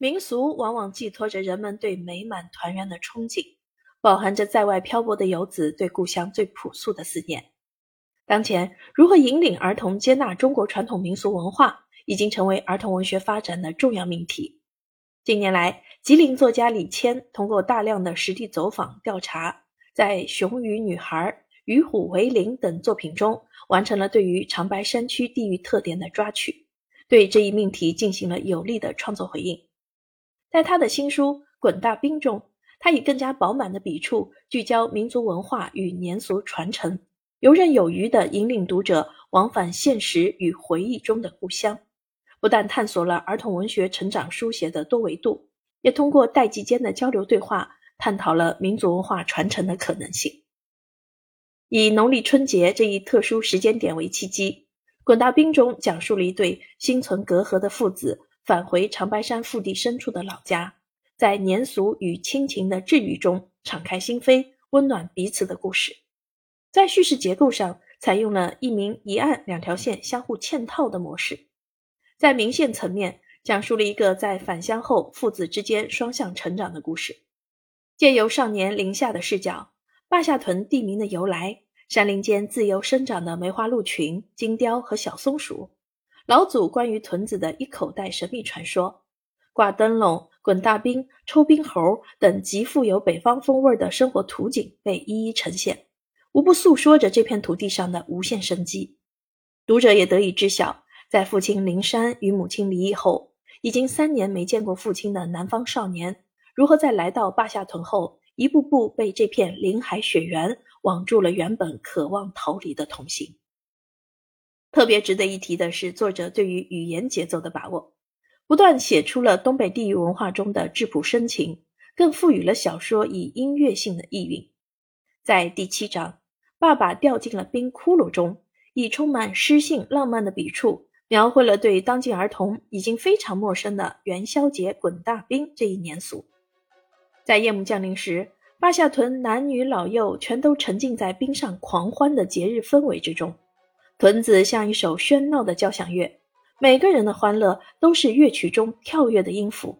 民俗往往寄托着人们对美满团圆的憧憬，饱含着在外漂泊的游子对故乡最朴素的思念。当前，如何引领儿童接纳中国传统民俗文化，已经成为儿童文学发展的重要命题。近年来，吉林作家李谦通过大量的实地走访调查，在《熊与女孩》《与虎为邻》等作品中，完成了对于长白山区地域特点的抓取，对这一命题进行了有力的创作回应。在他的新书《滚大冰》中，他以更加饱满的笔触，聚焦民族文化与年俗传承。游刃有余地引领读者往返现实与回忆中的故乡，不但探索了儿童文学成长书写的多维度，也通过代际间的交流对话，探讨了民族文化传承的可能性。以农历春节这一特殊时间点为契机，《滚大冰》中讲述了一对心存隔阂的父子返回长白山腹地深处的老家，在年俗与亲情的治愈中敞开心扉，温暖彼此的故事。在叙事结构上，采用了一明一暗两条线相互嵌套的模式。在明线层面，讲述了一个在返乡后父子之间双向成长的故事。借由少年林夏的视角，坝下屯地名的由来，山林间自由生长的梅花鹿群、金雕和小松鼠，老祖关于屯子的一口袋神秘传说，挂灯笼、滚大冰、抽冰猴等极富有北方风味的生活图景被一一呈现。无不诉说着这片土地上的无限生机，读者也得以知晓，在父亲林山与母亲离异后，已经三年没见过父亲的南方少年，如何在来到坝下屯后，一步步被这片林海雪原网住了原本渴望逃离的童心。特别值得一提的是，作者对于语言节奏的把握，不断写出了东北地域文化中的质朴深情，更赋予了小说以音乐性的意蕴。在第七章。爸爸掉进了冰窟窿中，以充满诗性浪漫的笔触，描绘了对当今儿童已经非常陌生的元宵节滚大冰这一年俗。在夜幕降临时，巴下屯男女老幼全都沉浸在冰上狂欢的节日氛围之中。屯子像一首喧闹的交响乐，每个人的欢乐都是乐曲中跳跃的音符。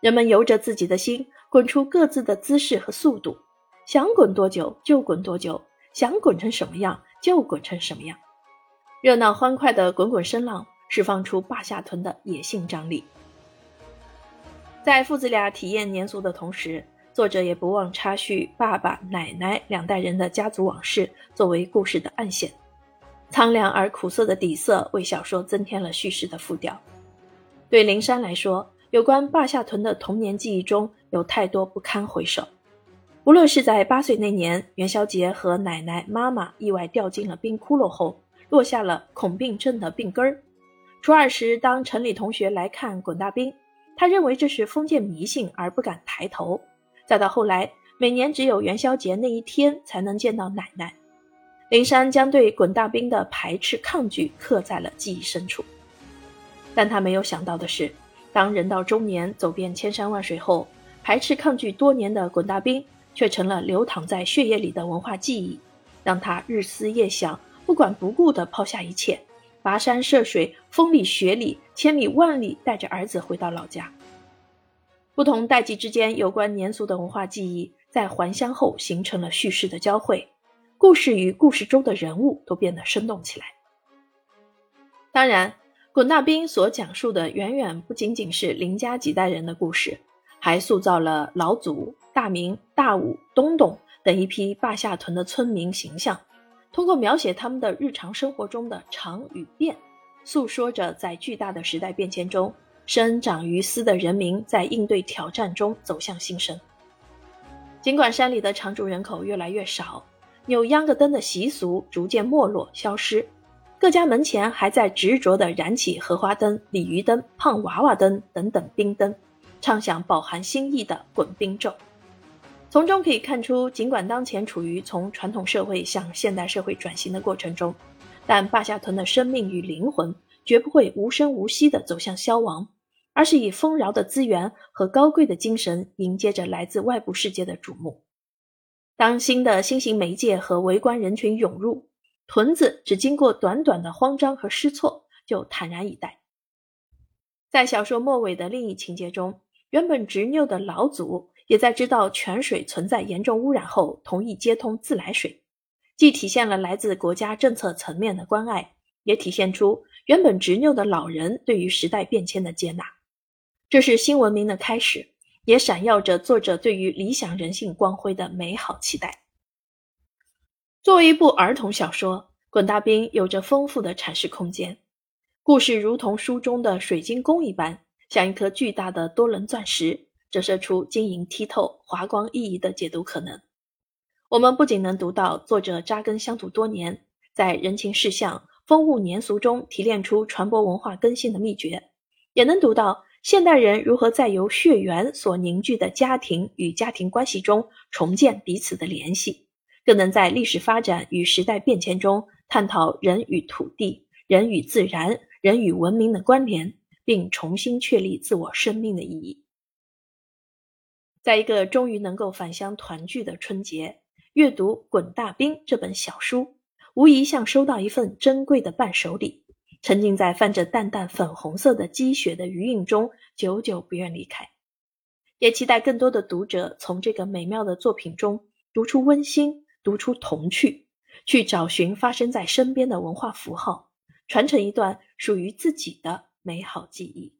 人们由着自己的心，滚出各自的姿势和速度，想滚多久就滚多久。想滚成什么样就滚成什么样，热闹欢快的滚滚声浪释放出坝下屯的野性张力。在父子俩体验年俗的同时，作者也不忘插叙爸爸、奶奶两代人的家族往事，作为故事的暗线。苍凉而苦涩的底色为小说增添了叙事的复调。对灵山来说，有关坝下屯的童年记忆中有太多不堪回首。无论是在八岁那年元宵节和奶奶、妈妈意外掉进了冰窟窿后，落下了恐病症的病根儿；初二时，当城里同学来看滚大冰，他认为这是封建迷信而不敢抬头；再到后来，每年只有元宵节那一天才能见到奶奶，林山将对滚大冰的排斥抗拒刻在了记忆深处。但他没有想到的是，当人到中年，走遍千山万水后，排斥抗拒多年的滚大冰。却成了流淌在血液里的文化记忆，让他日思夜想，不管不顾地抛下一切，跋山涉水，风里雪里，千里万里，带着儿子回到老家。不同代际之间有关年俗的文化记忆，在还乡后形成了叙事的交汇，故事与故事中的人物都变得生动起来。当然，滚大兵所讲述的远远不仅仅是林家几代人的故事，还塑造了老祖。大明、大武、东东等一批坝下屯的村民形象，通过描写他们的日常生活中的常与变，诉说着在巨大的时代变迁中，生长于斯的人民在应对挑战中走向新生。尽管山里的常住人口越来越少，扭秧歌灯的习俗逐渐没落消失，各家门前还在执着地燃起荷花灯、鲤鱼灯、胖娃娃灯等等冰灯，唱响饱含心意的滚冰咒。从中可以看出，尽管当前处于从传统社会向现代社会转型的过程中，但坝下屯的生命与灵魂绝不会无声无息地走向消亡，而是以丰饶的资源和高贵的精神迎接着来自外部世界的瞩目。当新的新型媒介和围观人群涌入，屯子只经过短短的慌张和失措，就坦然以待。在小说末尾的另一情节中，原本执拗的老祖也在知道泉水存在严重污染后，同意接通自来水，既体现了来自国家政策层面的关爱，也体现出原本执拗的老人对于时代变迁的接纳。这是新文明的开始，也闪耀着作者对于理想人性光辉的美好期待。作为一部儿童小说，《滚大兵》有着丰富的阐释空间。故事如同书中的水晶宫一般，像一颗巨大的多棱钻石，折射出晶莹剔透、华光熠熠的解读可能。我们不仅能读到作者扎根乡土多年，在人情世相、风物年俗中提炼出传播文化根性的秘诀，也能读到现代人如何在由血缘所凝聚的家庭与家庭关系中重建彼此的联系，更能在历史发展与时代变迁中探讨人与土地、人与自然。人与文明的关联，并重新确立自我生命的意义。在一个终于能够返乡团聚的春节，阅读《滚大兵》这本小书，无疑像收到一份珍贵的伴手礼，沉浸在泛着淡淡粉红色的积雪的余韵中，久久不愿离开。也期待更多的读者从这个美妙的作品中读出温馨，读出童趣，去找寻发生在身边的文化符号。传承一段属于自己的美好记忆。